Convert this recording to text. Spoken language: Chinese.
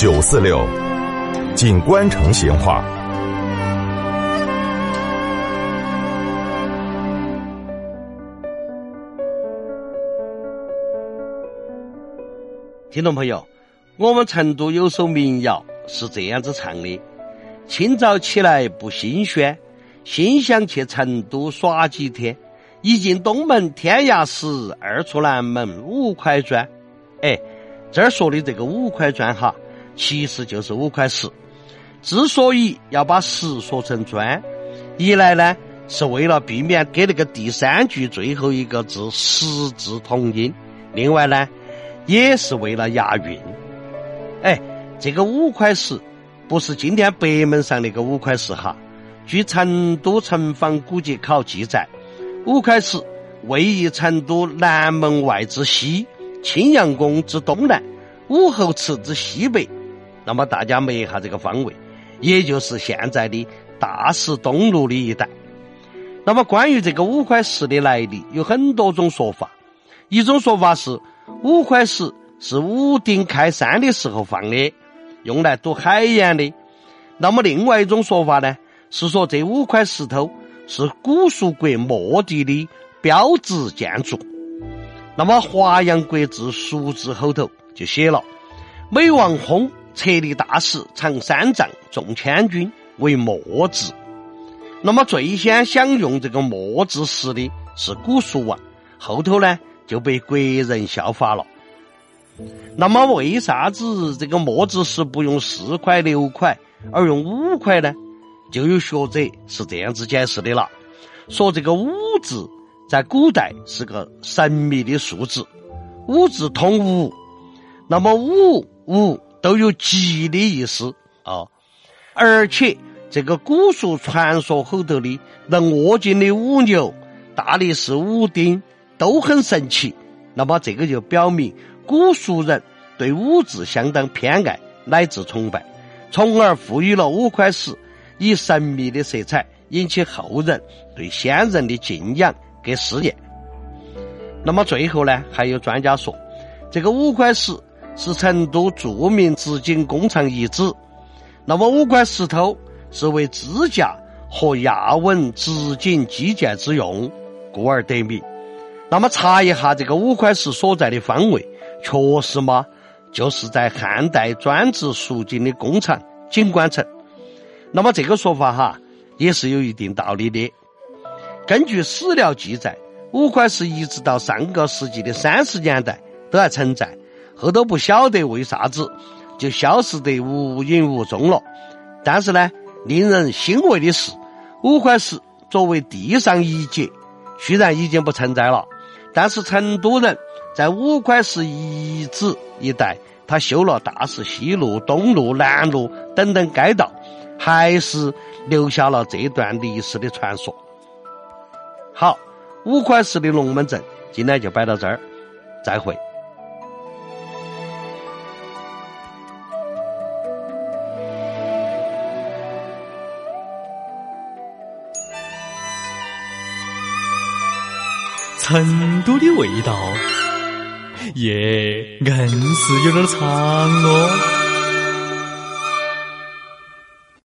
九四六，锦官城闲话。听众朋友，我们成都有首民谣是这样子唱的：清早起来不新鲜，心想去成都耍几天。一进东门天涯石，二出南门五块砖。哎，这儿说的这个五块砖哈，其实就是五块石。之所以要把石说成砖，一来呢是为了避免给那个第三句最后一个字“石”字同音；另外呢。也是为了押韵。哎，这个五块石不是今天北门上那个五块石哈。据成都城防古籍考记载，五块石位于成都南门外之西，青羊宫之东南，武侯祠之西北。那么大家一下这个方位，也就是现在的大石东路的一带。那么关于这个五块石的来历，有很多种说法。一种说法是。五块石是武丁开山的时候放的，用来堵海盐的。那么另外一种说法呢，是说这五块石头是古蜀国末帝的标志建筑。那么《华阳国志·蜀志》后头就写了：“每王薨，策立大石，长三丈，重千钧，为墨字。”那么最先享用这个墨字石的是古蜀王，后头呢？就被国人效法了。那么，为啥子这个墨字石不用四块六块，而用五块呢？就有学者是这样子解释的了：说这个五字在古代是个神秘的数字，五字通五，那么五五都有吉的意思啊。而且，这个古蜀传说后头的能握紧的五牛，大力士五丁。都很神奇，那么这个就表明古蜀人对五字相当偏爱乃至崇拜，从而赋予了五块石以神秘的色彩，引起后人对先人的敬仰跟思念。那么最后呢，还有专家说，这个五块石是成都著名织锦工厂遗址，那么五块石头是为支架和压稳织锦基建之用，故而得名。那么查一下这个五块石所在的方位，确实嘛，就是在汉代专制蜀锦的工厂锦官城。那么这个说法哈，也是有一定道理的。根据史料记载，五块石一直到上个世纪的三十年代都还存在，后头不晓得为啥子就消失得无影无踪了。但是呢，令人欣慰的是，五块石作为地上遗迹，虽然已经不存在了。但是成都人在五块石遗址一带，他修了大石西路、东路、南路等等街道，还是留下了这段历史的传说。好，五块石的龙门阵今天就摆到这儿，再会。成都的味道，耶，硬是有点长哦。